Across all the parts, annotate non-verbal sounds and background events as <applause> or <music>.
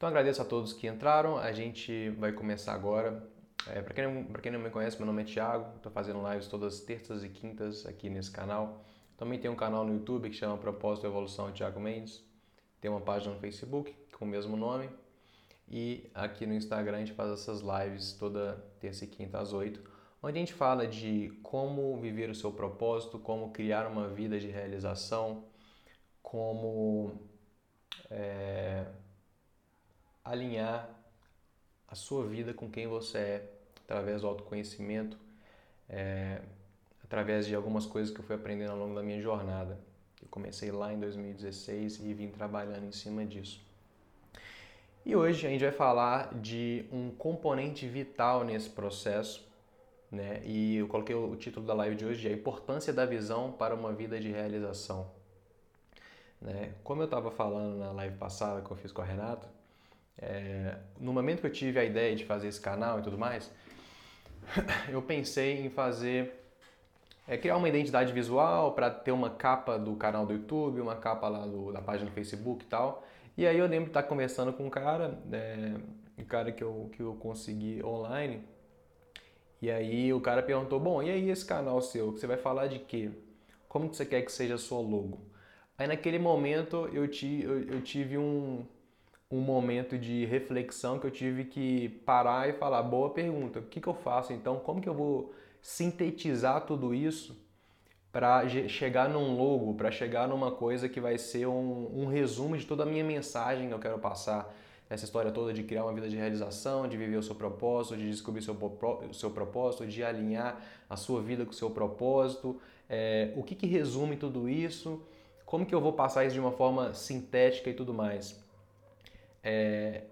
Então agradeço a todos que entraram. A gente vai começar agora. É, para quem, quem, não me conhece, meu nome é Thiago. Estou fazendo lives todas as terças e quintas aqui nesse canal. Também tem um canal no YouTube que chama Propósito Evolução Thiago Mendes. Tem uma página no Facebook com o mesmo nome. E aqui no Instagram a gente faz essas lives toda terça e quinta às 8, onde a gente fala de como viver o seu propósito, como criar uma vida de realização, como é, alinhar a sua vida com quem você é, através do autoconhecimento, é, através de algumas coisas que eu fui aprendendo ao longo da minha jornada. Eu comecei lá em 2016 e vim trabalhando em cima disso. E hoje a gente vai falar de um componente vital nesse processo, né? E eu coloquei o título da live de hoje de a importância da visão para uma vida de realização. Né? Como eu estava falando na live passada que eu fiz com a Renata, é, no momento que eu tive a ideia de fazer esse canal e tudo mais, <coughs> eu pensei em fazer é, criar uma identidade visual para ter uma capa do canal do YouTube, uma capa lá do, da página do Facebook e tal. E aí eu lembro de estar conversando com um cara, é, um cara que eu, que eu consegui online. E aí o cara perguntou, bom, e aí esse canal seu, você vai falar de quê? Como que você quer que seja a sua logo? Aí naquele momento eu, ti, eu, eu tive um, um momento de reflexão que eu tive que parar e falar, boa pergunta, o que, que eu faço então? Como que eu vou sintetizar tudo isso para chegar num logo, para chegar numa coisa que vai ser um, um, resumo de toda a minha mensagem que eu quero passar essa história toda de criar uma vida de realização, de viver o seu propósito, de descobrir seu, o seu propósito, de alinhar a sua vida com o seu propósito, é, o que, que resume tudo isso, como que eu vou passar isso de uma forma sintética e tudo mais. É,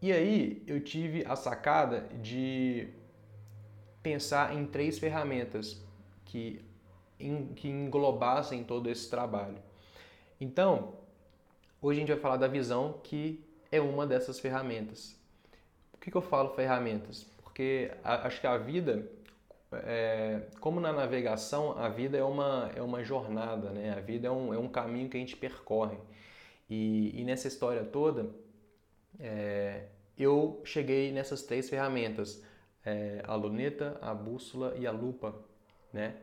e aí eu tive a sacada de pensar em três ferramentas que, em, que englobassem todo esse trabalho. Então, hoje a gente vai falar da visão que é uma dessas ferramentas. Por que, que eu falo ferramentas? Porque a, acho que a vida, é, como na navegação, a vida é uma, é uma jornada, né? a vida é um, é um caminho que a gente percorre. E, e nessa história toda, é, eu cheguei nessas três ferramentas: é, a luneta, a bússola e a lupa, né?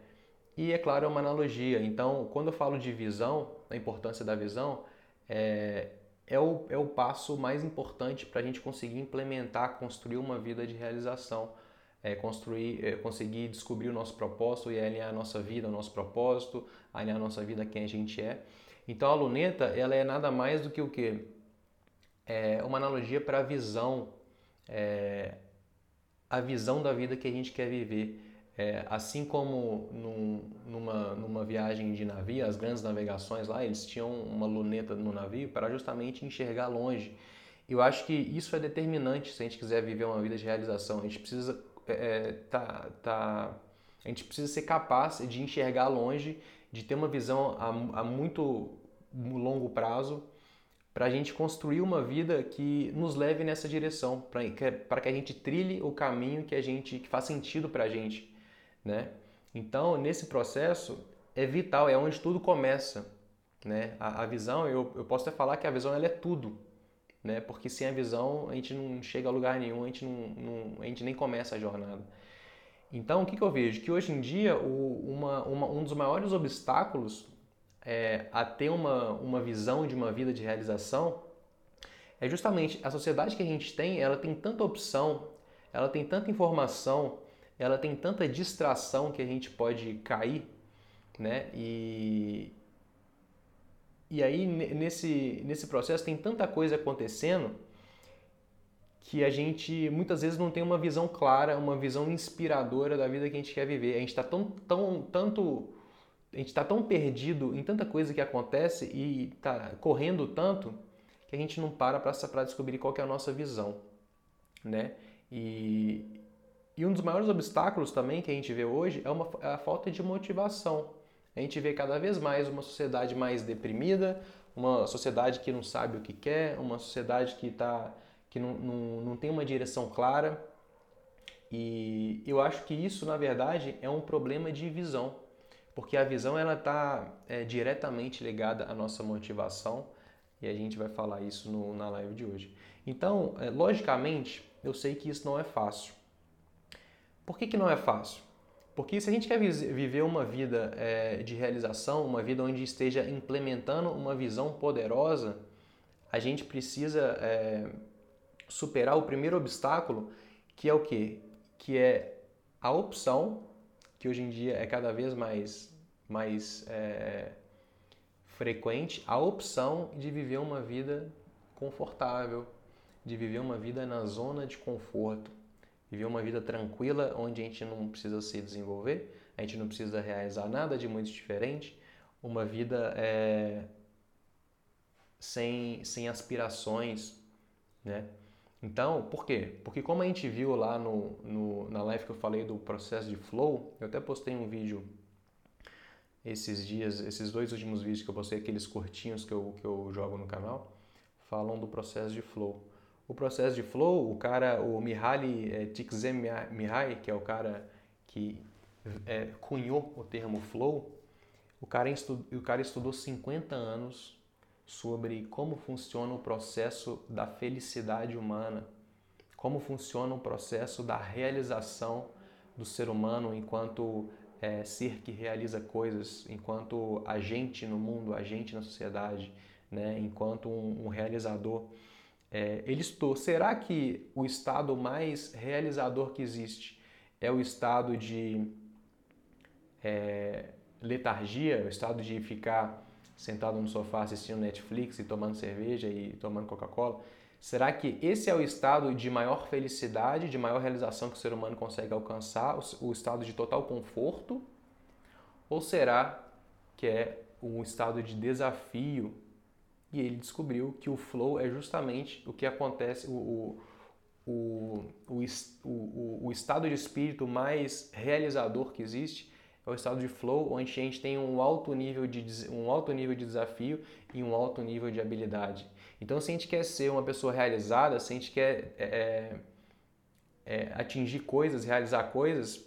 E é claro, é uma analogia. Então, quando eu falo de visão, a importância da visão, é, é, o, é o passo mais importante para a gente conseguir implementar, construir uma vida de realização. É, construir, é, conseguir descobrir o nosso propósito e alinhar a nossa vida ao nosso propósito, alinhar a nossa vida a quem a gente é. Então a luneta, ela é nada mais do que o que? É uma analogia para a visão, é, a visão da vida que a gente quer viver. É, assim como num, numa, numa viagem de navio, as grandes navegações lá, eles tinham uma luneta no navio para justamente enxergar longe. Eu acho que isso é determinante se a gente quiser viver uma vida de realização. A gente precisa é, é tá, tá, a gente precisa ser capaz de enxergar longe, de ter uma visão a, a muito longo prazo para a gente construir uma vida que nos leve nessa direção, para que, a gente trilhe o caminho que a gente que faz sentido para a gente, né? Então, nesse processo é vital, é onde tudo começa, né? A, a visão, eu, eu posso até falar que a visão ela é tudo, né? Porque sem a visão a gente não chega a lugar nenhum, a gente não, não a gente nem começa a jornada. Então, o que, que eu vejo? Que hoje em dia o, uma, uma, um dos maiores obstáculos é, a ter uma, uma visão de uma vida de realização é justamente a sociedade que a gente tem, ela tem tanta opção, ela tem tanta informação, ela tem tanta distração que a gente pode cair, né? E, e aí nesse, nesse processo tem tanta coisa acontecendo que a gente muitas vezes não tem uma visão clara, uma visão inspiradora da vida que a gente quer viver. A gente está tão, tão, tanto a gente está tão perdido em tanta coisa que acontece e está correndo tanto que a gente não para para descobrir qual é a nossa visão, né? E, e um dos maiores obstáculos também que a gente vê hoje é, uma, é a falta de motivação. A gente vê cada vez mais uma sociedade mais deprimida, uma sociedade que não sabe o que quer, uma sociedade que, tá, que não, não, não tem uma direção clara. E eu acho que isso, na verdade, é um problema de visão porque a visão ela está é, diretamente ligada à nossa motivação e a gente vai falar isso no, na live de hoje. Então, é, logicamente, eu sei que isso não é fácil. Por que, que não é fácil? Porque se a gente quer viver uma vida é, de realização, uma vida onde esteja implementando uma visão poderosa, a gente precisa é, superar o primeiro obstáculo, que é o quê? Que é a opção, que hoje em dia é cada vez mais, mais é, frequente, a opção de viver uma vida confortável, de viver uma vida na zona de conforto viver uma vida tranquila, onde a gente não precisa se desenvolver, a gente não precisa realizar nada de muito diferente, uma vida é, sem, sem aspirações, né? Então, por quê? Porque como a gente viu lá no, no, na live que eu falei do processo de flow, eu até postei um vídeo esses dias, esses dois últimos vídeos que eu postei, aqueles curtinhos que eu, que eu jogo no canal, falam do processo de flow o processo de flow, o cara, o Mihaly é, Csikszentmihalyi, que é o cara que é, cunhou o termo flow, o cara, estudou, o cara estudou 50 anos sobre como funciona o processo da felicidade humana, como funciona o processo da realização do ser humano enquanto é, ser que realiza coisas, enquanto agente no mundo, agente na sociedade, né, enquanto um, um realizador. É, ele estou. Será que o estado mais realizador que existe é o estado de é, letargia, o estado de ficar sentado no sofá assistindo Netflix e tomando cerveja e tomando Coca-Cola? Será que esse é o estado de maior felicidade, de maior realização que o ser humano consegue alcançar, o estado de total conforto? Ou será que é um estado de desafio e ele descobriu que o flow é justamente o que acontece, o, o, o, o, estado de espírito mais realizador que existe é o estado de flow, onde a gente tem um alto nível de, um alto nível de desafio e um alto nível de habilidade. Então, se a gente quer ser uma pessoa realizada, se a gente quer é, é, é atingir coisas, realizar coisas,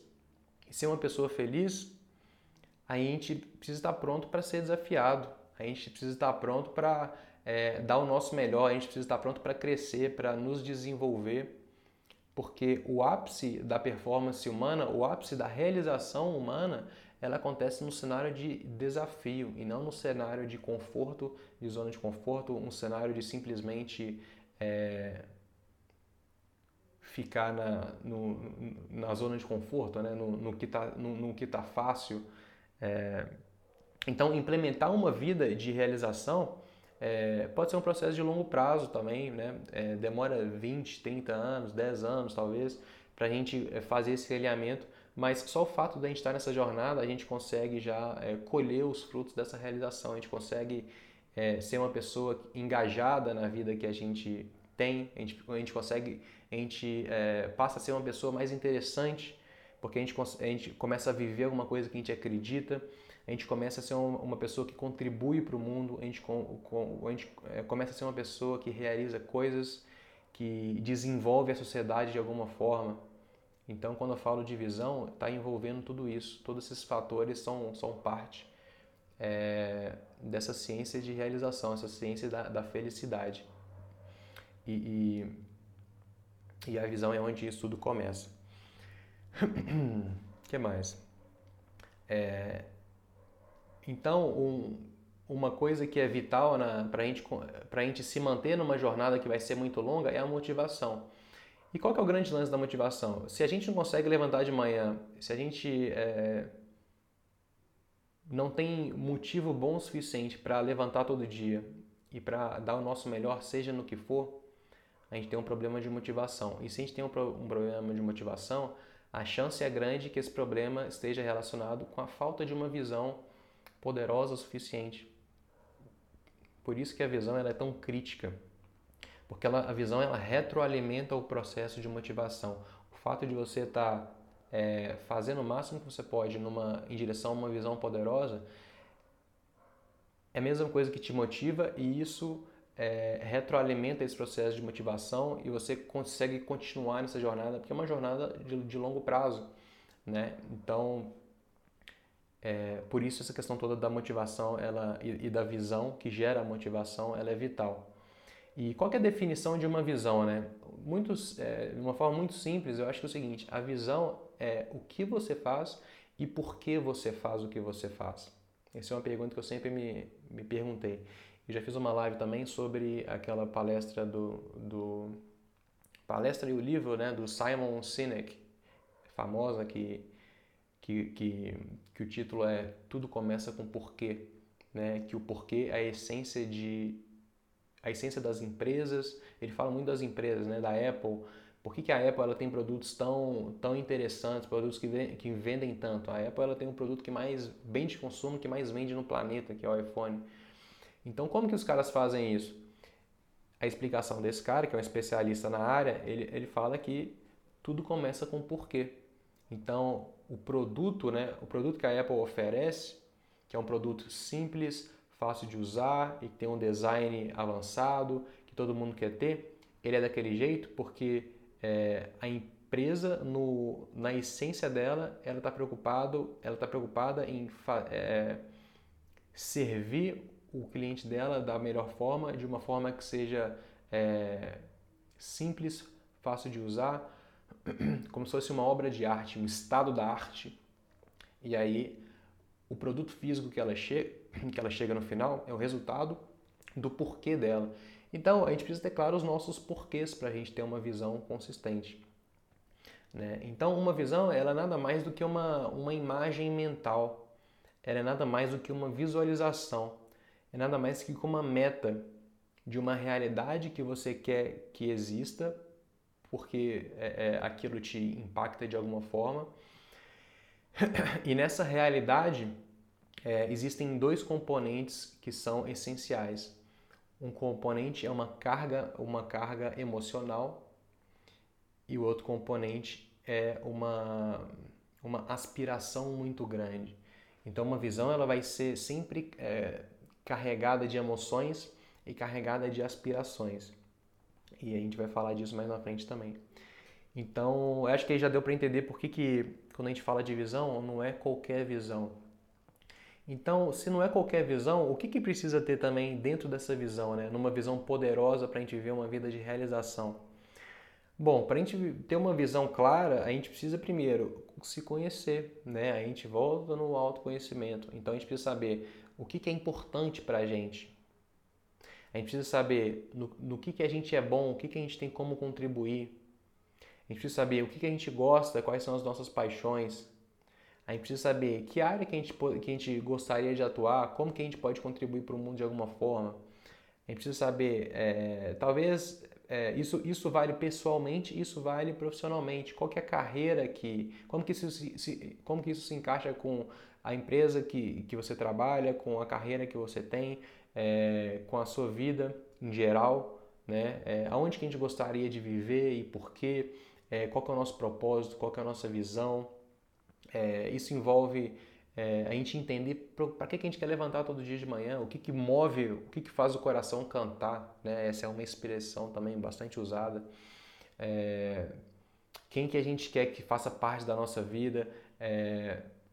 ser uma pessoa feliz, a gente precisa estar pronto para ser desafiado a gente precisa estar pronto para é, dar o nosso melhor, a gente precisa estar pronto para crescer, para nos desenvolver, porque o ápice da performance humana, o ápice da realização humana, ela acontece no cenário de desafio e não no cenário de conforto, de zona de conforto, um cenário de simplesmente é, ficar na, no, na zona de conforto, né? no, no que está no, no, que tá fácil. É, então, implementar uma vida de realização é, pode ser um processo de longo prazo também, né? É, demora 20, 30 anos, 10 anos talvez, para a gente é, fazer esse alinhamento, mas só o fato de a gente estar nessa jornada, a gente consegue já é, colher os frutos dessa realização, a gente consegue é, ser uma pessoa engajada na vida que a gente tem, a gente, a gente consegue, a gente é, passa a ser uma pessoa mais interessante, porque a gente, a gente começa a viver alguma coisa que a gente acredita, gente começa a ser uma pessoa que contribui para o mundo, a gente, a gente é, começa a ser uma pessoa que realiza coisas, que desenvolve a sociedade de alguma forma. Então, quando eu falo de visão, está envolvendo tudo isso. Todos esses fatores são, são parte é, dessa ciência de realização, essa ciência da, da felicidade. E, e, e, a visão é onde isso tudo começa. O <clears throat> que mais? É, então, um, uma coisa que é vital para gente, a gente se manter numa jornada que vai ser muito longa é a motivação. E qual que é o grande lance da motivação? Se a gente não consegue levantar de manhã, se a gente é, não tem motivo bom o suficiente para levantar todo dia e para dar o nosso melhor, seja no que for, a gente tem um problema de motivação. E se a gente tem um, um problema de motivação, a chance é grande que esse problema esteja relacionado com a falta de uma visão poderosa o suficiente. Por isso que a visão ela é tão crítica, porque ela, a visão ela retroalimenta o processo de motivação. O fato de você estar tá, é, fazendo o máximo que você pode numa, em direção a uma visão poderosa é a mesma coisa que te motiva e isso é, retroalimenta esse processo de motivação e você consegue continuar nessa jornada, porque é uma jornada de, de longo prazo. Né? Então, é, por isso essa questão toda da motivação ela, e, e, da visão que gera a motivação ela é vital. E qual é a definição de uma visão, né? Muitos, é, de uma forma muito simples, eu acho que é o seguinte: a visão é o que você faz e por que você faz o que você faz. Essa é uma pergunta que eu sempre me, me perguntei. Eu já fiz uma live também sobre aquela palestra do, do palestra e o livro né, do Simon Sinek, famosa, que, que, que, que o título é Tudo Começa com Porquê. Né, que o porquê é a essência de a essência das empresas. Ele fala muito das empresas, né, da Apple. Por que, que a Apple ela tem produtos tão, tão interessantes, produtos que, que vendem tanto? A Apple ela tem um produto que mais bem de consumo, que mais vende no planeta, que é o iPhone. Então, como que os caras fazem isso? A explicação desse cara, que é um especialista na área, ele, ele fala que tudo começa com porquê. Então, o produto, né, o produto que a Apple oferece, que é um produto simples, fácil de usar e que tem um design avançado, que todo mundo quer ter, ele é daquele jeito porque é, a empresa, no, na essência dela, ela está preocupado, ela está preocupada em é, servir o cliente dela da melhor forma, de uma forma que seja é, simples, fácil de usar, <clears throat> como se fosse uma obra de arte, um estado da arte. E aí, o produto físico que ela, che <clears throat> que ela chega no final é o resultado do porquê dela. Então, a gente precisa ter claro os nossos porquês para a gente ter uma visão consistente. Né? Então, uma visão ela é nada mais do que uma, uma imagem mental, ela é nada mais do que uma visualização é nada mais que uma meta de uma realidade que você quer que exista, porque é, é, aquilo te impacta de alguma forma. <coughs> E nessa realidade é, existem dois componentes que são essenciais. Um componente é uma carga, uma carga emocional e o outro componente é uma, uma aspiração muito grande. Então, uma visão ela vai ser sempre é, carregada de emoções e carregada de aspirações. E a gente vai falar disso mais na frente também. Então, acho que aí já deu para entender por que, que quando a gente fala de visão, não é qualquer visão. Então, se não é qualquer visão, o que, que precisa ter também dentro dessa visão, né? numa visão poderosa para a gente ver uma vida de realização? Bom, para a gente ter uma visão clara, a gente precisa primeiro se conhecer, né? A gente volta no autoconhecimento. Então a gente precisa saber o que, que é importante para a gente. A gente precisa saber no, no que, que a gente é bom, o que, que a gente tem como contribuir. A gente precisa saber o que, que a gente gosta, quais são as nossas paixões. A gente precisa saber que área que a gente, que a gente gostaria de atuar, como que a gente pode contribuir para o mundo de alguma forma. A gente precisa saber, é, talvez é, isso, isso vale pessoalmente, isso vale profissionalmente. Qual que é a carreira que, como que isso se, se, como que isso se encaixa com a empresa que, que você trabalha, com a carreira que você tem, é, com a sua vida em geral, né? É, aonde que a gente gostaria de viver e por quê, é, qual é o nosso propósito, qual é a nossa visão. É, isso envolve é, a gente entender para que, que a gente quer levantar todo dia de manhã, o que, que move, o que, que faz o coração cantar, né? Essa é uma expressão também bastante usada. É, quem que a gente quer que faça parte da nossa vida,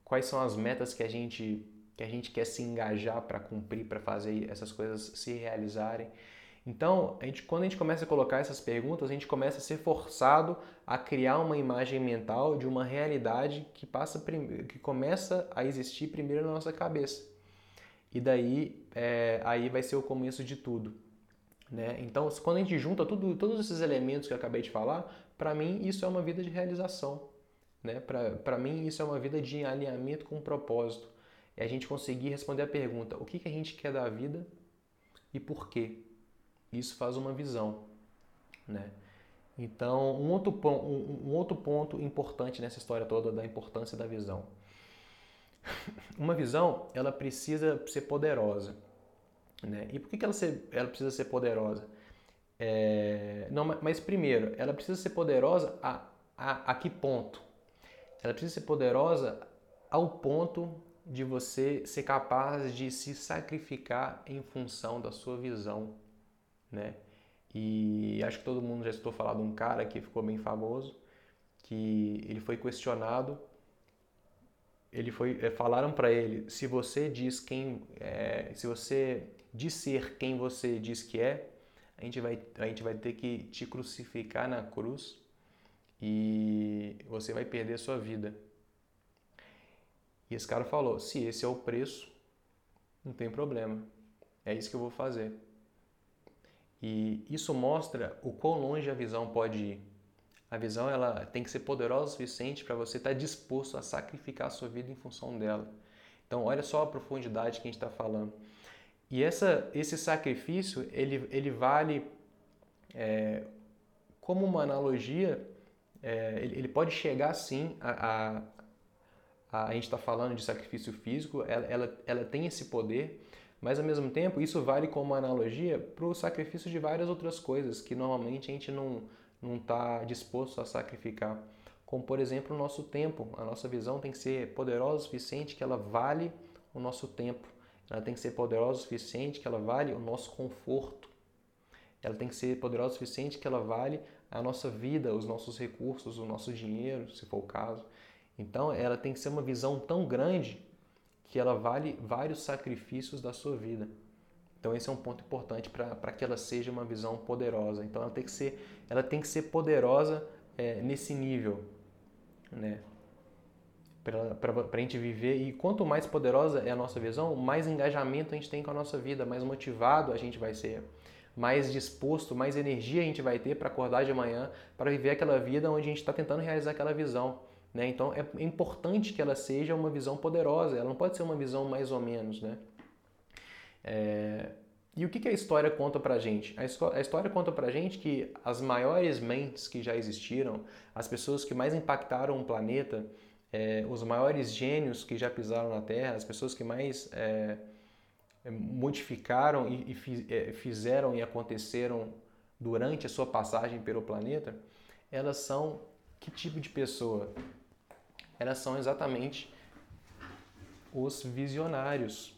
quais são as metas que a gente que a gente quer se engajar para cumprir, para fazer essas coisas se realizarem. Então, a gente, quando a gente começa a colocar essas perguntas, a gente começa a ser forçado a criar uma imagem mental de uma realidade que passa que começa a existir primeiro na nossa cabeça. E daí, é, aí vai ser o começo de tudo. Né? Então, quando a gente junta tudo, todos esses elementos que eu acabei de falar, para mim isso é uma vida de realização. Né? Para mim, isso é uma vida de alinhamento com o propósito. É a gente conseguir responder a pergunta: o que, que a gente quer da vida e por quê? Isso faz uma visão. Né? Então, um outro, um, um outro ponto importante nessa história toda da importância da visão. <laughs> Uma visão, ela precisa ser poderosa. Né? E por que, que ela, ser, ela precisa ser poderosa? É, não, mas primeiro, ela precisa ser poderosa a, a, a que ponto? ela precisa ser poderosa ao ponto de você ser capaz de se sacrificar em função da sua visão, né? E acho que todo mundo já estou falando de um cara que ficou bem famoso, que ele foi questionado, ele foi é, falaram para ele se você diz quem, é, se você disser quem você diz que é, a gente vai, a gente vai ter que te crucificar na cruz e você vai perder sua vida. E esse cara falou: se esse é o preço, não tem problema. É isso que eu vou fazer. E isso mostra o quão longe a visão pode ir. A visão ela tem que ser poderosa o suficiente para você estar tá disposto a sacrificar a sua vida em função dela. Então, olha só a profundidade que a gente está falando. E essa, esse sacrifício ele, ele vale é, como uma analogia. É, ele, ele, pode chegar sim a, a, a, gente está falando de sacrifício físico. Ela, ela, ela tem esse poder mas ao mesmo tempo, isso vale como analogia para o sacrifício de várias outras coisas que normalmente a gente não está disposto a sacrificar. Como por exemplo o nosso tempo. A nossa visão tem que ser poderosa o suficiente que ela vale o nosso tempo. Ela tem que ser poderosa o suficiente que ela vale o nosso conforto. Ela tem que ser poderosa o suficiente que ela vale a nossa vida, os nossos recursos, o nosso dinheiro, se for o caso. Então, ela tem que ser uma visão tão grande que ela vale vários sacrifícios da sua vida. Então esse é um ponto importante para que ela seja uma visão poderosa. Então ela tem que ser, ela tem que ser poderosa é, nesse nível, né? Para a gente viver. E quanto mais poderosa é a nossa visão, mais engajamento a gente tem com a nossa vida, mais motivado a gente vai ser, mais disposto, mais energia a gente vai ter para acordar de manhã, para viver aquela vida onde a gente está tentando realizar aquela visão. Né? Então é importante que ela seja uma visão poderosa, ela não pode ser uma visão mais ou menos. Né? É... E o que, que a história conta pra gente? A, a história conta pra gente que as maiores mentes que já existiram, as pessoas que mais impactaram o planeta, é, os maiores gênios que já pisaram na Terra, as pessoas que mais é, modificaram e, e é, fizeram e aconteceram durante a sua passagem pelo planeta, elas são que tipo de pessoa? elas são exatamente os visionários,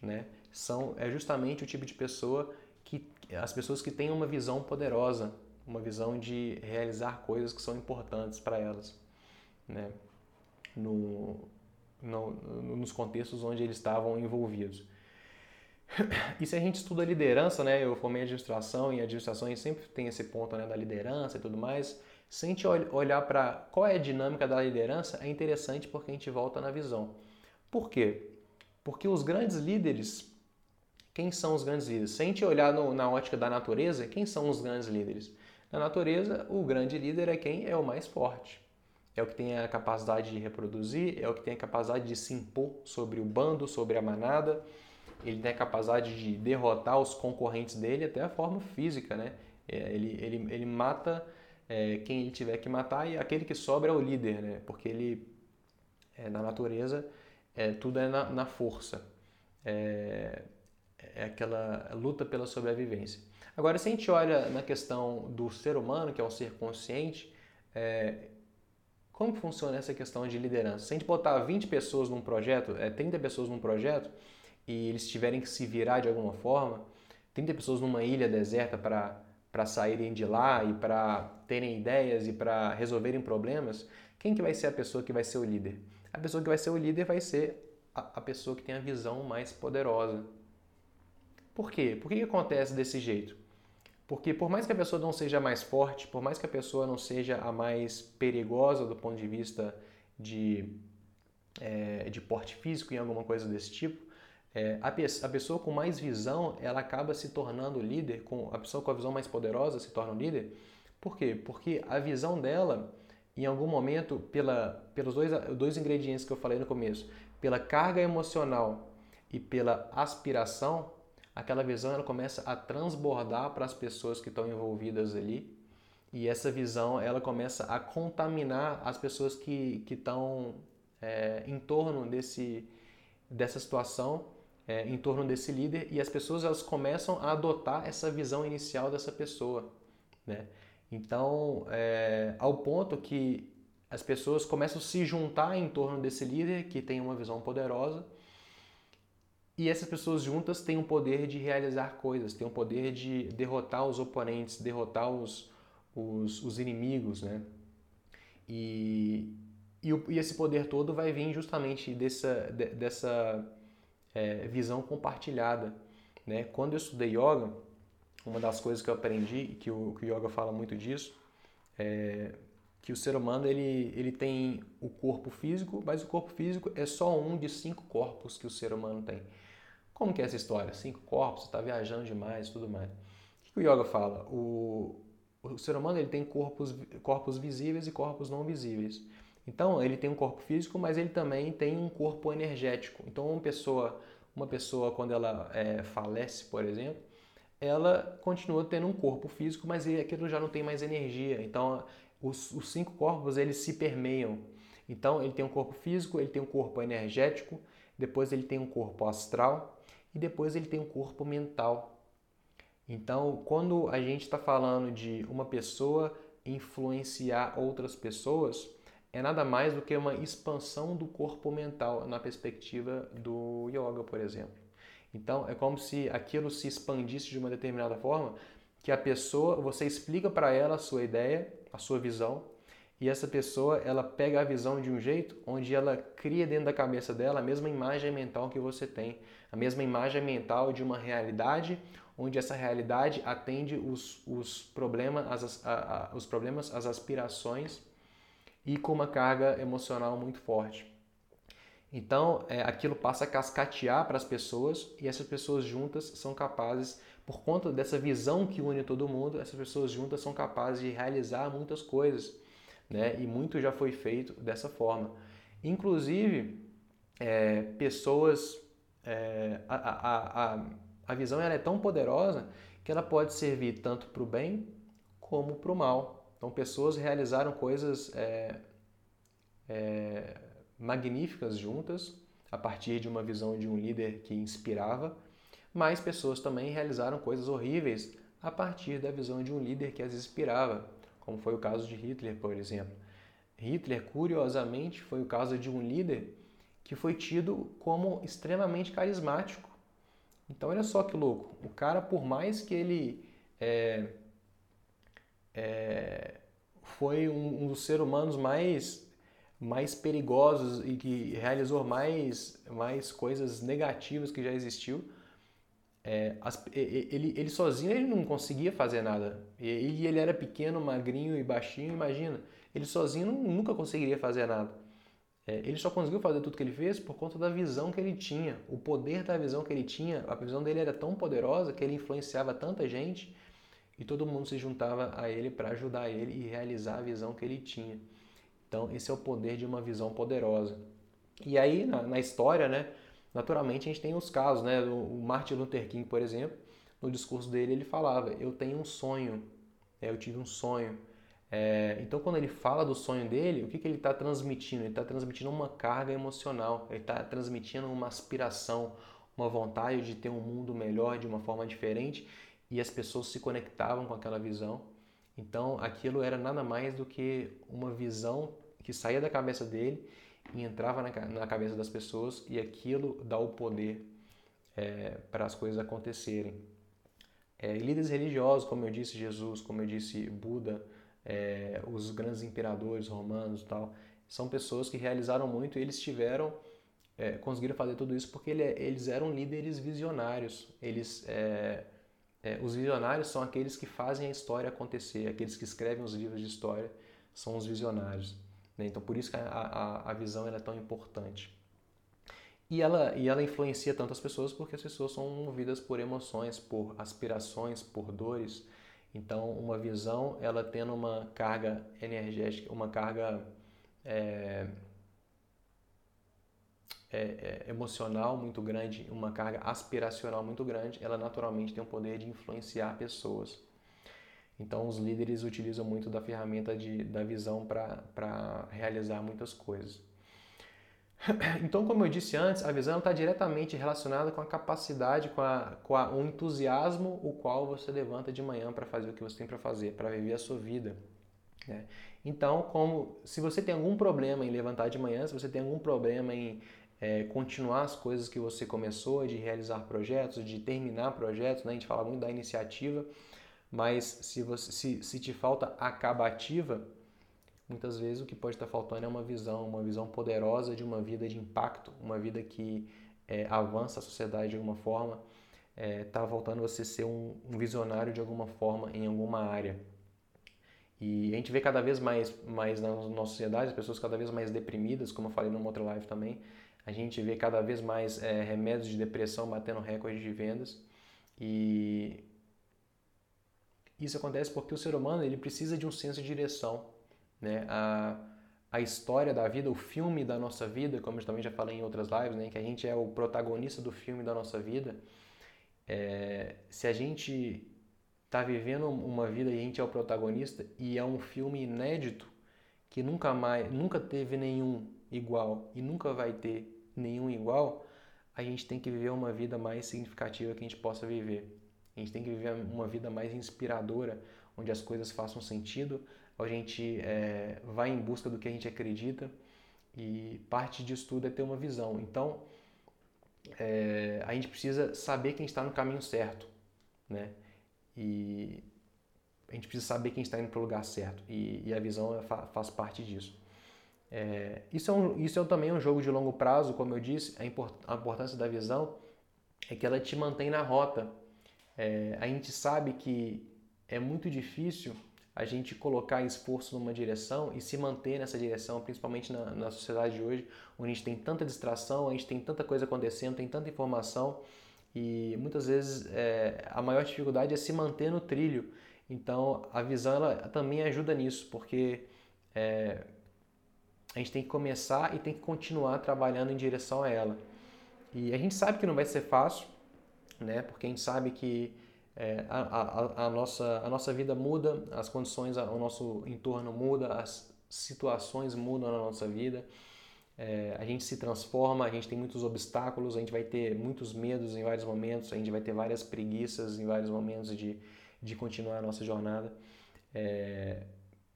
né? São é justamente o tipo de pessoa que as pessoas que têm uma visão poderosa, uma visão de realizar coisas que são importantes para elas, né? No, no, nos contextos onde eles estavam envolvidos. E se a gente estuda liderança, né? Eu formei administração e administração sempre tem esse ponto né, da liderança e tudo mais. Se a gente olhar para qual é a dinâmica da liderança, é interessante porque a gente volta na visão. Por quê? Porque os grandes líderes, quem são os grandes líderes? Se a gente olhar no, na ótica da natureza, quem são os grandes líderes? Na natureza, o grande líder é quem é o mais forte. É o que tem a capacidade de reproduzir, é o que tem a capacidade de se impor sobre o bando, sobre a manada. Ele tem a capacidade de derrotar os concorrentes dele até a forma física, né? É, ele, ele, ele mata é, quem ele tiver que matar e aquele que sobra é o líder, né? Porque ele, é, na natureza, é, tudo é na, na força. É, é aquela luta pela sobrevivência. Agora, se a gente olha na questão do ser humano, que é um ser consciente, é, como funciona essa questão de liderança? Se a gente botar 20 pessoas num projeto, é, 30 pessoas num projeto, e eles tiverem que se virar de alguma forma, 30 pessoas numa ilha deserta para para saírem de lá e para terem ideias e para resolverem problemas, quem que vai ser a pessoa que vai ser o líder? A pessoa que vai ser o líder vai ser a, pessoa que tem a visão mais poderosa. Por quê? Por que, acontece desse jeito? Porque por mais que a pessoa não seja mais forte, por mais que a pessoa não seja a mais perigosa do ponto de vista de, é, de porte físico em alguma coisa desse tipo, é, a, pe a, pessoa com mais visão, ela acaba se tornando líder, com a pessoa com a visão mais poderosa se torna um líder. Por quê? Porque a visão dela, em algum momento, pela, pelos dois, dois ingredientes que eu falei no começo, pela carga emocional e pela aspiração, aquela visão ela começa a transbordar para as pessoas que estão envolvidas ali. E essa visão ela começa a contaminar as pessoas que, que estão é, em torno desse, dessa situação é, em torno desse líder e as pessoas elas começam a adotar essa visão inicial dessa pessoa, né? Então, é, ao ponto que as pessoas começam a se juntar em torno desse líder que tem uma visão poderosa e essas pessoas juntas têm o poder de realizar coisas, têm o poder de derrotar os oponentes, derrotar os, os, os inimigos, né? E, e, e, esse poder todo vai vir justamente dessa, de, dessa é, visão compartilhada. Né? Quando eu estudei yoga, uma das coisas que eu aprendi, que o, que o yoga fala muito disso, é que o ser humano ele, ele tem o corpo físico, mas o corpo físico é só um de cinco corpos que o ser humano tem. Como que é essa história? Cinco corpos, está viajando demais, tudo mais. O que o yoga fala? O, o ser humano ele tem corpos, corpos visíveis e corpos não visíveis. Então ele tem um corpo físico, mas ele também tem um corpo energético. Então uma pessoa, uma pessoa quando ela é, falece, por exemplo, ela continua tendo um corpo físico, mas aquilo já não tem mais energia. Então, os, os, cinco corpos eles se permeiam. Então, ele tem um corpo físico, ele tem um corpo energético, depois ele tem um corpo astral e depois ele tem um corpo mental. Então, quando a gente está falando de uma pessoa influenciar outras pessoas, é nada mais do que uma expansão do corpo mental na perspectiva do yoga, por exemplo. Então é como se aquilo se expandisse de uma determinada forma que a pessoa, você explica para ela a sua ideia, a sua visão, e essa pessoa ela pega a visão de um jeito onde ela cria dentro da cabeça dela a mesma imagem mental que você tem, a mesma imagem mental de uma realidade onde essa realidade atende os, os, as, a, a, os problemas, as aspirações e com uma carga emocional muito forte. Então, é, aquilo passa a cascatear para as pessoas e essas pessoas juntas são capazes, por conta dessa visão que une todo mundo, essas pessoas juntas são capazes de realizar muitas coisas. Né? E muito já foi feito dessa forma. Inclusive, é, pessoas. É, a, a, a, a visão ela é tão poderosa que ela pode servir tanto para o bem como para o mal. Então, pessoas realizaram coisas é, é, magníficas juntas, a partir de uma visão de um líder que inspirava, mas pessoas também realizaram coisas horríveis a partir da visão de um líder que as inspirava, como foi o caso de Hitler, por exemplo. Hitler, curiosamente, foi o caso de um líder que foi tido como extremamente carismático. Então, olha só que louco. O cara, por mais que ele é, é, foi um, um dos seres humanos mais mais perigosos e que realizou mais, mais coisas negativas que já existiu. É, as, ele, ele sozinho ele não conseguia fazer nada. E, ele era pequeno, magrinho e baixinho, imagina. Ele sozinho não, nunca conseguiria fazer nada. É, ele só conseguiu fazer tudo que ele fez por conta da visão que ele tinha. O poder da visão que ele tinha, a visão dele era tão poderosa que ele influenciava tanta gente e todo mundo se juntava a ele para ajudar ele e realizar a visão que ele tinha. Então, esse é o poder de uma visão poderosa. E aí, na, na história, né, naturalmente a gente tem os casos, né? O Martin Luther King, por exemplo, no discurso dele ele falava: Eu tenho um sonho, é, eu tive um sonho. É, então, quando ele fala do sonho dele, o que, que ele está transmitindo? Ele está transmitindo uma carga emocional, ele está transmitindo uma aspiração, uma vontade de ter um mundo melhor de uma forma diferente e as pessoas se conectavam com aquela visão. Então, aquilo era nada mais do que uma visão que saía da cabeça dele e entrava na, cabeça das pessoas e aquilo dá o poder é, para as coisas acontecerem. É, líderes religiosos, como eu disse Jesus, como eu disse Buda, é, os grandes imperadores romanos e tal, são pessoas que realizaram muito e eles tiveram, é, conseguiram fazer tudo isso porque ele, eles eram líderes visionários. Eles, é, os visionários são aqueles que fazem a história acontecer, aqueles que escrevem os livros de história são os visionários. Né? Então, por isso que a, a, a visão é tão importante. E ela, e ela influencia tanto as pessoas porque as pessoas são movidas por emoções, por aspirações, por dores. Então, uma visão, ela tendo uma carga energética, uma carga é, é, é, emocional muito grande, uma carga aspiracional muito grande, ela naturalmente tem o poder de influenciar pessoas. Então, os líderes utilizam muito da ferramenta de, da visão para realizar muitas coisas. <coughs> Então, como eu disse antes, a visão está diretamente relacionada com a capacidade, com, a, com a, o entusiasmo o qual você levanta de manhã para fazer o que você tem para fazer, para viver a sua vida. Né? Então, como se você tem algum problema em levantar de manhã, se você tem algum problema em é, continuar as coisas que você começou, de realizar projetos, de terminar projetos, né? a gente fala muito da iniciativa, mas se, você, se, se te falta acabativa, muitas vezes o que pode estar faltando é uma visão, uma visão poderosa de uma vida de impacto, uma vida que é, avança a sociedade de alguma forma. está é, voltando você ser um, um visionário de alguma forma em alguma área. E a gente vê cada vez mais, mais na nossa sociedade as pessoas cada vez mais deprimidas, como eu falei no outro live também. A gente vê cada vez mais é, remédios de depressão batendo recorde de vendas. E isso acontece porque o ser humano ele precisa de um senso de direção. Né? A, a história da vida, o filme da nossa vida, como eu também já falei em outras lives, né? que a gente é o protagonista do filme da nossa vida. É, se a gente está vivendo uma vida e a gente é o protagonista e é um filme inédito que nunca mais, nunca teve nenhum igual e nunca vai ter nenhum igual, a gente tem que viver uma vida mais significativa que a gente possa viver. A gente tem que viver uma vida mais inspiradora, onde as coisas façam sentido, a gente é, vai em busca do que a gente acredita e parte disso tudo é ter uma visão. Então, é, a gente precisa saber quem está no caminho certo, né? E a gente precisa saber quem está indo para o lugar certo e, e a visão é, faz parte disso. É, isso, é um, isso é também um jogo de longo prazo, como eu disse, a, import, a importância da visão é que ela te mantém na rota. É, a gente sabe que é muito difícil a gente colocar esforço numa direção e se manter nessa direção, principalmente na, na sociedade de hoje, onde a gente tem tanta distração, a gente tem tanta coisa acontecendo, tem tanta informação e muitas vezes é, a maior dificuldade é se manter no trilho. Então a visão ela também ajuda nisso, porque é, a gente tem que começar e tem que continuar trabalhando em direção a ela. E a gente sabe que não vai ser fácil, né? Porque a gente sabe que é, a, a, a, nossa, a nossa vida muda, as condições, o nosso entorno muda, as situações mudam na nossa vida, é, a gente se transforma, a gente tem muitos obstáculos, a gente vai ter muitos medos em vários momentos, a gente vai ter várias preguiças em vários momentos de, de continuar a nossa jornada. É,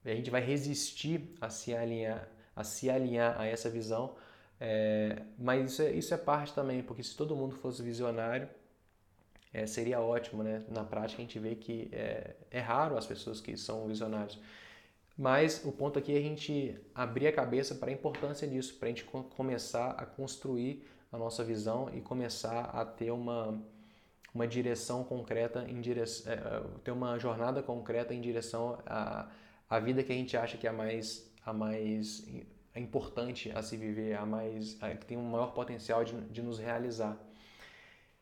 a gente vai resistir a se alinhar, a se alinhar a essa visão, é, mas isso é, isso é parte também, porque se todo mundo fosse visionário, é, seria ótimo, né? Na prática a gente vê que é, é raro as pessoas que são visionários. Mas o ponto aqui é a gente abrir a cabeça para a importância disso, para a gente começar a construir a nossa visão e começar a ter uma, uma direção concreta, em direção, é, ter uma jornada concreta em direção à, à vida que a gente acha que é a mais, a mais importante a se viver, a mais, a, que tem um maior potencial de, de nos realizar.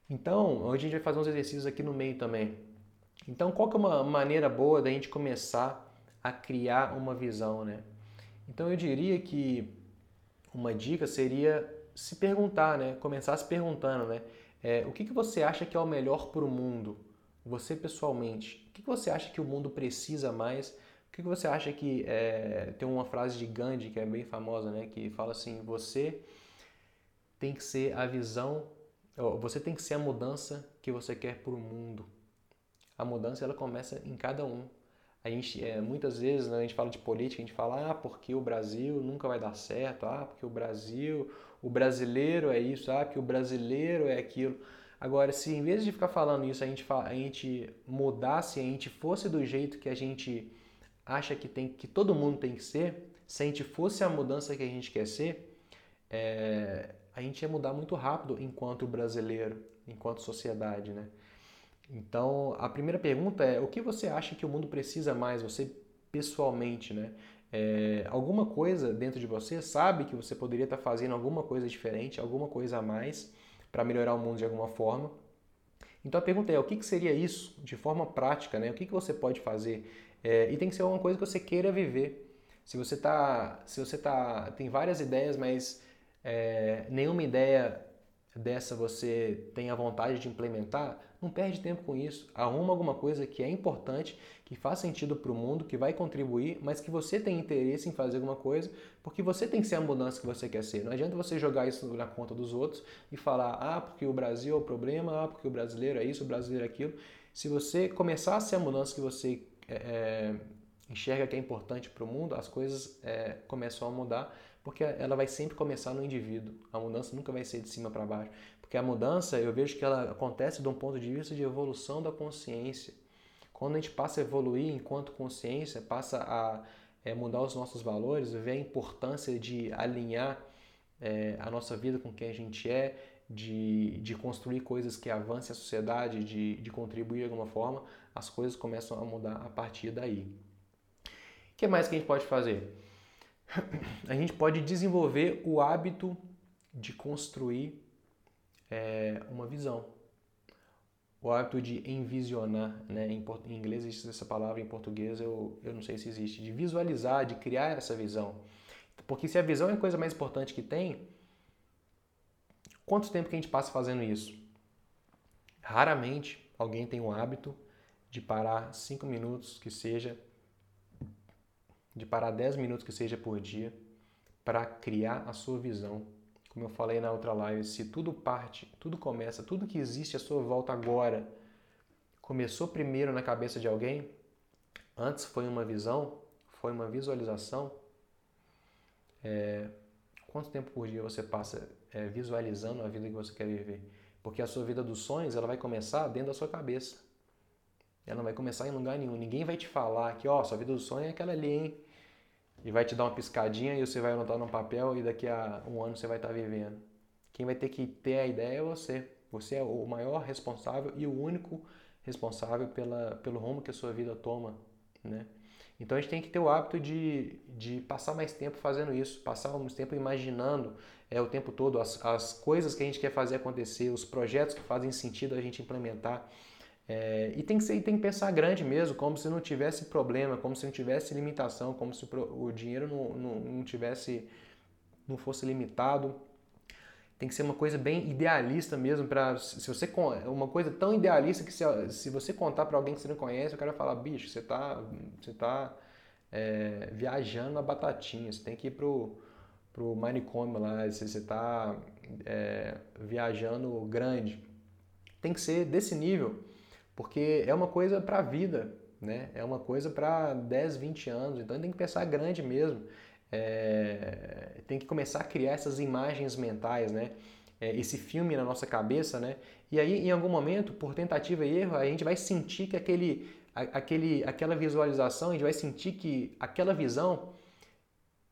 Então, hoje a gente vai fazer uns exercícios aqui no meio também. Então, qual que é uma maneira boa da gente começar a criar uma visão, né? Então, eu diria que uma dica seria se perguntar, né? Começar se perguntando, né? É, o que, que você acha que é o melhor para o mundo? Você pessoalmente. O que, que você acha que o mundo precisa mais? Que, que você acha que... É... Tem uma frase de Gandhi que é bem famosa, né? Que fala assim, você tem que ser a visão você tem que ser a mudança que você quer para o mundo. A mudança ela começa em cada um. A gente, é, muitas vezes, né, a gente fala de política, a gente fala, ah, porque o Brasil nunca vai dar certo, ah, porque o Brasil, o brasileiro é isso, ah, porque o brasileiro é aquilo. Agora, se em vez de ficar falando isso, a gente, a gente mudasse, a gente fosse do jeito que a gente acha que, tem, que todo mundo tem que ser, se a gente fosse a mudança que a gente quer ser, é, a gente ia mudar muito rápido enquanto brasileiro, enquanto sociedade, né? Então, a primeira pergunta é: o que você acha que o mundo precisa mais, você pessoalmente, né? É, alguma coisa dentro de você sabe que você poderia estar fazendo alguma coisa diferente, alguma coisa a mais para melhorar o mundo de alguma forma. Então a pergunta é: o que, que seria isso de forma prática, né? O que, que você pode fazer? É, e tem que ser alguma coisa que você queira viver. Se você tá, se você tá, tem várias ideias, mas é, nenhuma ideia dessa você tem a vontade de implementar, não perde tempo com isso. Arruma alguma coisa que é importante, que faz sentido para o mundo, que vai contribuir, mas que você tem interesse em fazer alguma coisa, porque você tem que ser a mudança que você quer ser. Não adianta você jogar isso na conta dos outros e falar, ah, porque o Brasil é o problema, ah, porque o brasileiro é isso, o brasileiro é aquilo. Se você começar a ser a mudança que você é, é enxerga que é importante para o mundo, as coisas é, começam a mudar porque ela vai sempre começar no indivíduo. A mudança nunca vai ser de cima para baixo. Porque a mudança, eu vejo que ela acontece de um ponto de vista de evolução da consciência. Quando a gente passa a evoluir enquanto consciência, passa a é, mudar os nossos valores, ver a importância de alinhar é, a nossa vida com quem a gente é, de, de construir coisas que avancem a sociedade, de, de contribuir de alguma forma, as coisas começam a mudar a partir daí. O que mais que a gente pode fazer? <clears throat> A gente pode desenvolver o hábito de construir é, uma visão. O hábito de envisionar, né? em, em inglês existe essa palavra, em português eu, eu não sei se existe, de visualizar, de criar essa visão. Porque se a visão é a coisa mais importante que tem, quanto tempo que a gente passa fazendo isso? Raramente alguém tem o hábito de parar 5 minutos que seja, de parar 10 minutos que seja por dia, para criar a sua visão. Como eu falei na outra live, se tudo parte, tudo começa, tudo que existe à sua volta agora começou primeiro na cabeça de alguém, antes foi uma visão, foi uma visualização, é, quanto tempo por dia você passa é, visualizando a vida que você quer viver? Porque a sua vida dos sonhos ela vai começar dentro da sua cabeça. Ela não vai começar em lugar nenhum. Ninguém vai te falar que, ó, sua vida dos sonhos é aquela ali, hein? E vai te dar uma piscadinha e você vai anotar no papel e daqui a um ano você vai estar vivendo. Quem vai ter que ter a ideia é você. Você é o maior responsável e o único responsável pela, pelo rumo que a sua vida toma, né? Então a gente tem que ter o hábito de, de passar mais tempo fazendo isso, passar mais tempo imaginando é, o tempo todo as, as coisas que a gente quer fazer acontecer, os projetos que fazem sentido a gente implementar. É, e tem que, ser, tem que pensar grande mesmo, como se não tivesse problema, como se não tivesse limitação, como se o, dinheiro não, não, não tivesse, não fosse limitado tem que ser uma coisa bem idealista mesmo para se você uma coisa tão idealista que se, se você contar para alguém que você não conhece o cara vai falar bicho você tá você tá é, viajando a batatinha você tem que ir pro pro manicômio lá você, você tá é, viajando grande tem que ser desse nível porque é uma coisa para a vida né é uma coisa para 10 20 anos então tem que pensar grande mesmo é, tem que começar a criar essas imagens mentais, né? É, esse filme na nossa cabeça, né? E aí, em algum momento, por tentativa e erro, a gente vai sentir que aquele, aquele, aquela visualização, a gente vai sentir que aquela visão,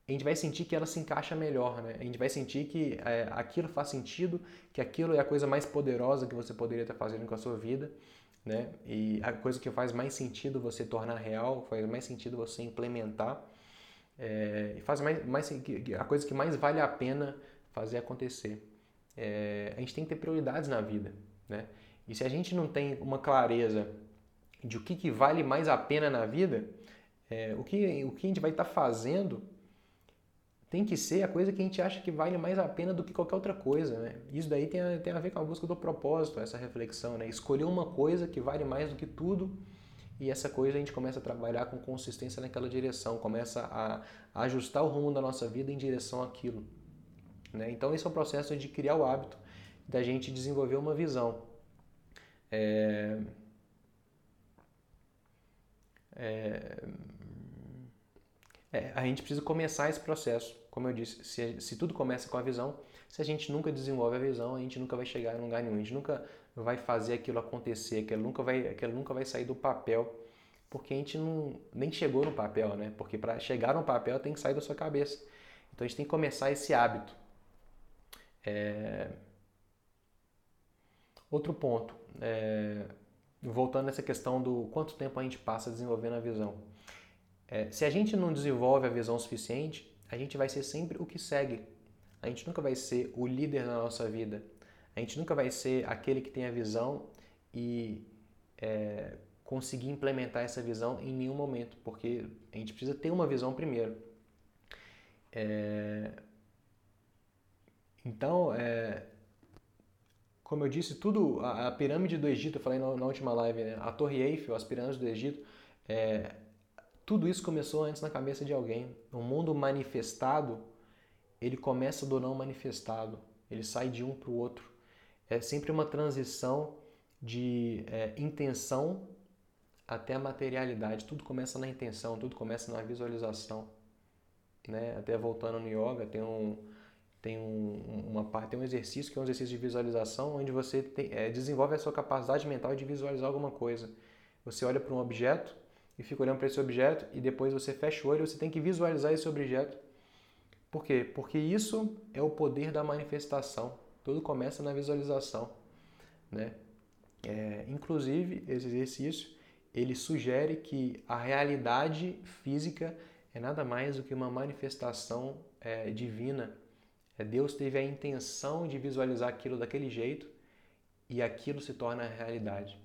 a gente vai sentir que ela se encaixa melhor, né? A gente vai sentir que é, aquilo faz sentido, que aquilo é a coisa mais poderosa que você poderia estar fazendo com a sua vida, né? E a coisa que faz mais sentido você tornar real, faz mais sentido você implementar é, faz mais, mais a coisa que mais vale a pena fazer acontecer. É, a gente tem que ter prioridades na vida, né? E se a gente não tem uma clareza de o que, que vale mais a pena na vida, é, o, que, o que a gente vai estar fazendo tem que ser a coisa que a gente acha que vale mais a pena do que qualquer outra coisa, né? Isso daí tem a, tem a ver com a busca do propósito, essa reflexão, né? Escolher uma coisa que vale mais do que tudo e essa coisa a gente começa a trabalhar com consistência naquela direção, começa a, ajustar o rumo da nossa vida em direção àquilo. Né? Então, esse é o processo de criar o hábito da gente desenvolver uma visão. É... É... É, a gente precisa começar esse processo. Como eu disse, se, se tudo começa com a visão, se a gente nunca desenvolve a visão, a gente nunca vai chegar em lugar nenhum. A gente nunca vai fazer aquilo acontecer, aquilo nunca vai, aquilo nunca vai sair do papel, porque a gente não, nem chegou no papel, né? Porque para chegar no papel tem que sair da sua cabeça. Então a gente tem que começar esse hábito. É... Outro ponto, é... voltando nessa questão do quanto tempo a gente passa desenvolvendo a visão. É... Se a gente não desenvolve a visão suficiente, a gente vai ser sempre o que segue. A gente nunca vai ser o líder na nossa vida. A gente nunca vai ser aquele que tem a visão e é, conseguir implementar essa visão em nenhum momento, porque a gente precisa ter uma visão primeiro. É, então, é, como eu disse, tudo, a, a, pirâmide do Egito, eu falei na, na última live, né? a Torre Eiffel, as pirâmides do Egito, é, tudo isso começou antes na cabeça de alguém. O mundo manifestado, ele começa do não manifestado, ele sai de um para o outro é sempre uma transição de é, intenção até a materialidade. Tudo começa na intenção, tudo começa na visualização. Né? Até voltando no yoga, tem um, tem um, uma parte, tem um exercício que é um exercício de visualização, onde você tem, é, desenvolve a sua capacidade mental de visualizar alguma coisa. Você olha para um objeto e fica olhando para esse objeto e depois você fecha o olho você tem que visualizar esse objeto. Por quê? Porque isso é o poder da manifestação. Tudo começa na visualização, né? É, inclusive, esse exercício ele sugere que a realidade física é nada mais do que uma manifestação é, divina. É, Deus teve a intenção de visualizar aquilo daquele jeito e aquilo se torna realidade.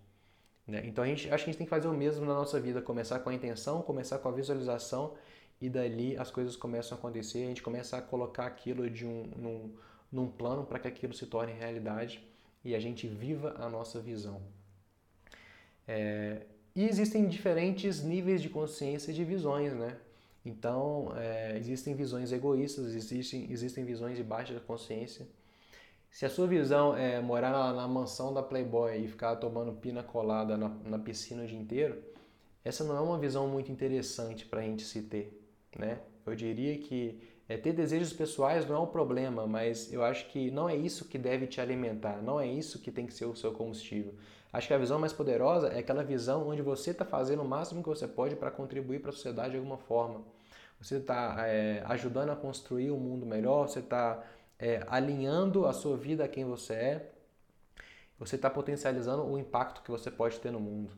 Né? Então a gente, acho que a gente tem que fazer o mesmo na nossa vida, começar com a intenção, começar com a visualização e dali as coisas começam a acontecer, a gente começa a colocar aquilo de um, num, num plano para que aquilo se torne realidade e a gente viva a nossa visão. É, e existem diferentes níveis de consciência de visões, né? Então, é, existem visões egoístas, existem, existem visões de baixa consciência. Se a sua visão é morar na, na mansão da Playboy e ficar tomando pina colada na, na piscina o dia inteiro, essa não é uma visão muito interessante para a gente se ter, né? Eu diria que é, ter desejos pessoais não é um problema, mas eu acho que não é isso que deve te alimentar, não é isso que tem que ser o seu combustível. Acho que a visão mais poderosa é aquela visão onde você está fazendo o máximo que você pode para contribuir para a sociedade de alguma forma. Você está é, ajudando a construir um mundo melhor, você está é, alinhando a sua vida a quem você é, você está potencializando o impacto que você pode ter no mundo.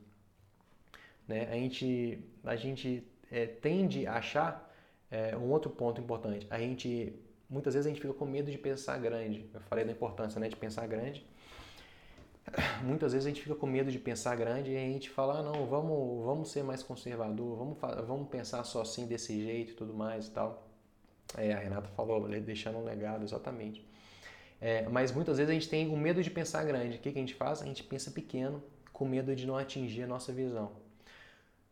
Né? A gente, a gente é, tende a achar é, um outro ponto importante. A gente muitas vezes a gente fica com medo de pensar grande. Eu falei da importância né, de pensar grande. <coughs> Muitas vezes a gente fica com medo de pensar grande e a gente fala, ah, não, vamos, vamos ser mais conservador, vamos, vamos pensar só assim desse jeito e tudo mais e tal. É, a Renata falou, deixando um legado, exatamente. É, mas muitas vezes a gente tem o medo de pensar grande. O que, que a gente faz? A gente pensa pequeno, com medo de não atingir a nossa visão.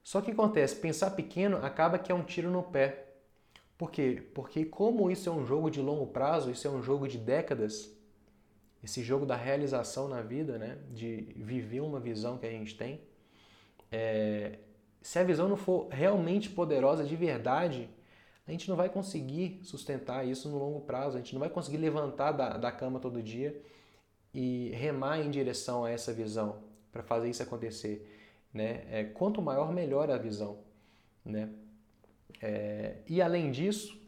Só que acontece, pensar pequeno acaba que é um tiro no pé. Por quê? Porque como isso é um jogo de longo prazo, isso é um jogo de décadas, esse jogo da realização na vida, né? de viver uma visão que a gente tem, é... se a visão não for realmente poderosa de verdade, a gente não vai conseguir sustentar isso no longo prazo, a gente não vai conseguir levantar da, da cama todo dia e remar em direção a essa visão para fazer isso acontecer. Né? É, quanto maior, melhor a visão. Né? É, e além disso,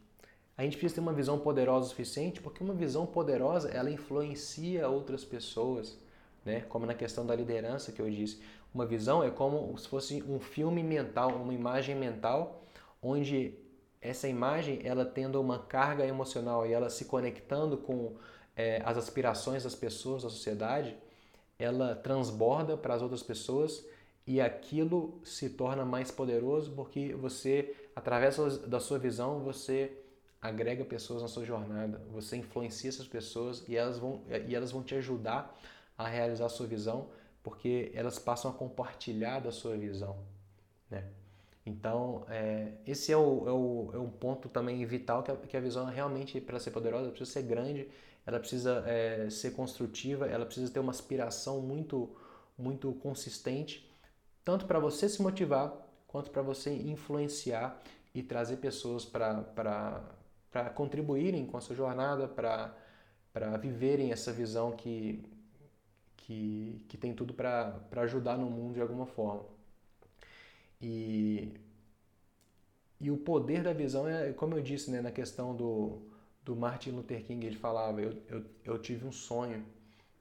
a gente precisa ter uma visão poderosa o suficiente, porque uma visão poderosa ela influencia outras pessoas, né? Como na questão da liderança que eu disse, uma visão é como se fosse um filme mental, uma imagem mental, onde essa imagem ela tendo uma carga emocional e ela se conectando com é, as aspirações das pessoas, da sociedade, ela transborda para as outras pessoas e aquilo se torna mais poderoso porque você através da sua visão, você agrega pessoas na sua jornada, você influencia essas pessoas e elas vão, e elas vão te ajudar a realizar a sua visão, porque elas passam a compartilhar da sua visão. Né? Então, é, esse é, o, é, o, é um ponto também vital que a, que a visão realmente, para ser poderosa, precisa ser grande, ela precisa é, ser construtiva, ela precisa ter uma aspiração muito, muito consistente, tanto para você se motivar, quanto para você influenciar e trazer pessoas para contribuírem com a sua jornada, para viverem essa visão que, que, que tem tudo para ajudar no mundo de alguma forma. E, e o poder da visão é, como eu disse, né, na questão do, do Martin Luther King, ele falava, eu, eu, eu tive um sonho,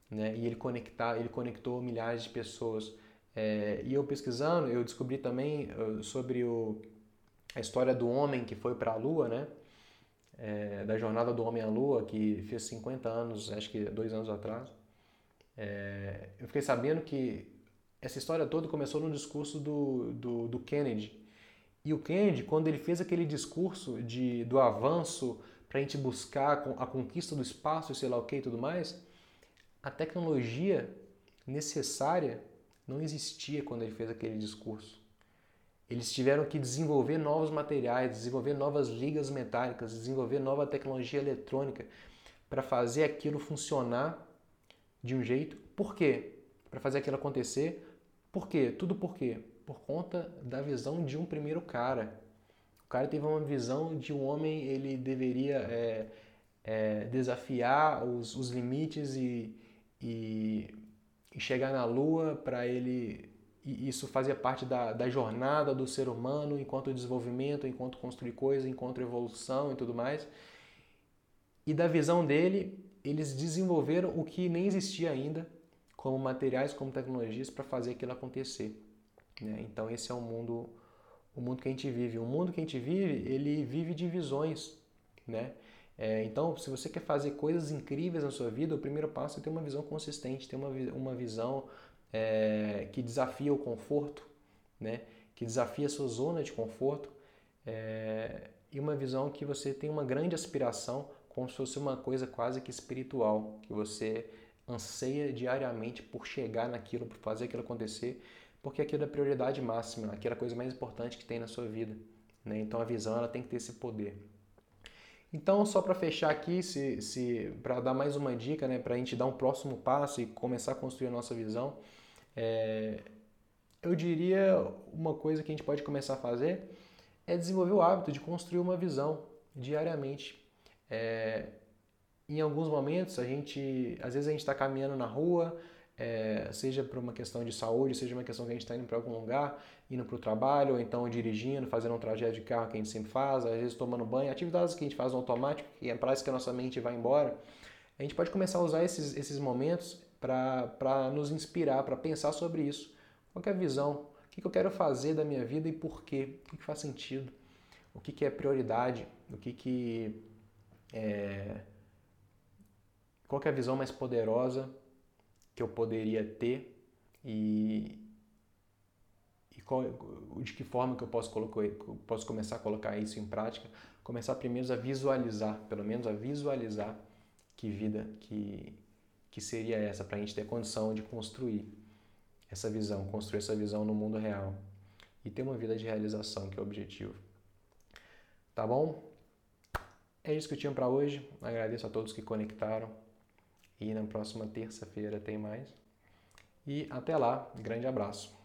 né, e ele, conectar, ele conectou milhares de pessoas é, e eu pesquisando, eu descobri também uh, sobre o, a história do homem que foi para a Lua, né? É, da jornada do homem à Lua, que fez 50 anos, acho que dois anos atrás. É, eu fiquei sabendo que essa história toda começou no discurso do, do, do, Kennedy. E o Kennedy, quando ele fez aquele discurso de, do avanço para a gente buscar a conquista do espaço, sei lá o que e tudo mais, a tecnologia necessária não existia quando ele fez aquele discurso. Eles tiveram que desenvolver novos materiais, desenvolver novas ligas metálicas, desenvolver nova tecnologia eletrônica para fazer aquilo funcionar de um jeito. Por quê? Para fazer aquilo acontecer. Por quê? Tudo por quê? Por conta da visão de um primeiro cara. O cara teve uma visão de um homem, ele deveria é, é, desafiar os, os limites e, e e chegar na Lua para ele. E isso fazia parte da, da jornada do ser humano enquanto desenvolvimento, enquanto construir coisas, enquanto evolução e tudo mais. E da visão dele, eles desenvolveram o que nem existia ainda, como materiais, como tecnologias, para fazer aquilo acontecer. Né? Então esse é o mundo, o mundo que a gente vive. O mundo que a gente vive, ele vive de visões. Né? É, então, se você quer fazer coisas incríveis na sua vida, o primeiro passo é ter uma visão consistente, ter uma, uma visão é, que desafia o conforto, né? que desafia a sua zona de conforto, é, e uma visão que você tem uma grande aspiração, como se fosse uma coisa quase que espiritual, que você anseia diariamente por chegar naquilo, por fazer aquilo acontecer, porque aquilo é a prioridade máxima, aquela coisa mais importante que tem na sua vida. Né? Então a visão ela tem que ter esse poder. Então, só para fechar aqui, se, se, para dar mais uma dica, né, para a gente dar um próximo passo e começar a construir a nossa visão, é, eu diria uma coisa que a gente pode começar a fazer é desenvolver o hábito de construir uma visão diariamente. É, em alguns momentos, a gente, às vezes a gente está caminhando na rua, é, seja por uma questão de saúde, seja uma questão que a gente está indo para algum lugar, indo para o trabalho, ou então dirigindo, fazendo um trajeto de carro que a gente sempre faz, às vezes tomando banho, atividades que a gente faz no automático, e é parece que a nossa mente vai embora. A gente pode começar a usar esses, esses momentos para nos inspirar, para pensar sobre isso. Qual é a visão? O que, que eu quero fazer da minha vida e por quê? O que, que faz sentido? O que, que é prioridade? O que, que é... Qual é a visão mais poderosa que eu poderia ter e, e qual, de que forma que eu posso, colocar, posso começar a colocar isso em prática? Começar primeiro a visualizar, pelo menos a visualizar que vida que, que seria essa, para a gente ter condição de construir essa visão, construir essa visão no mundo real e ter uma vida de realização, que é o objetivo. Tá bom? É isso que eu tinha para hoje. Agradeço a todos que conectaram. E na próxima terça-feira tem mais. E até lá, grande abraço.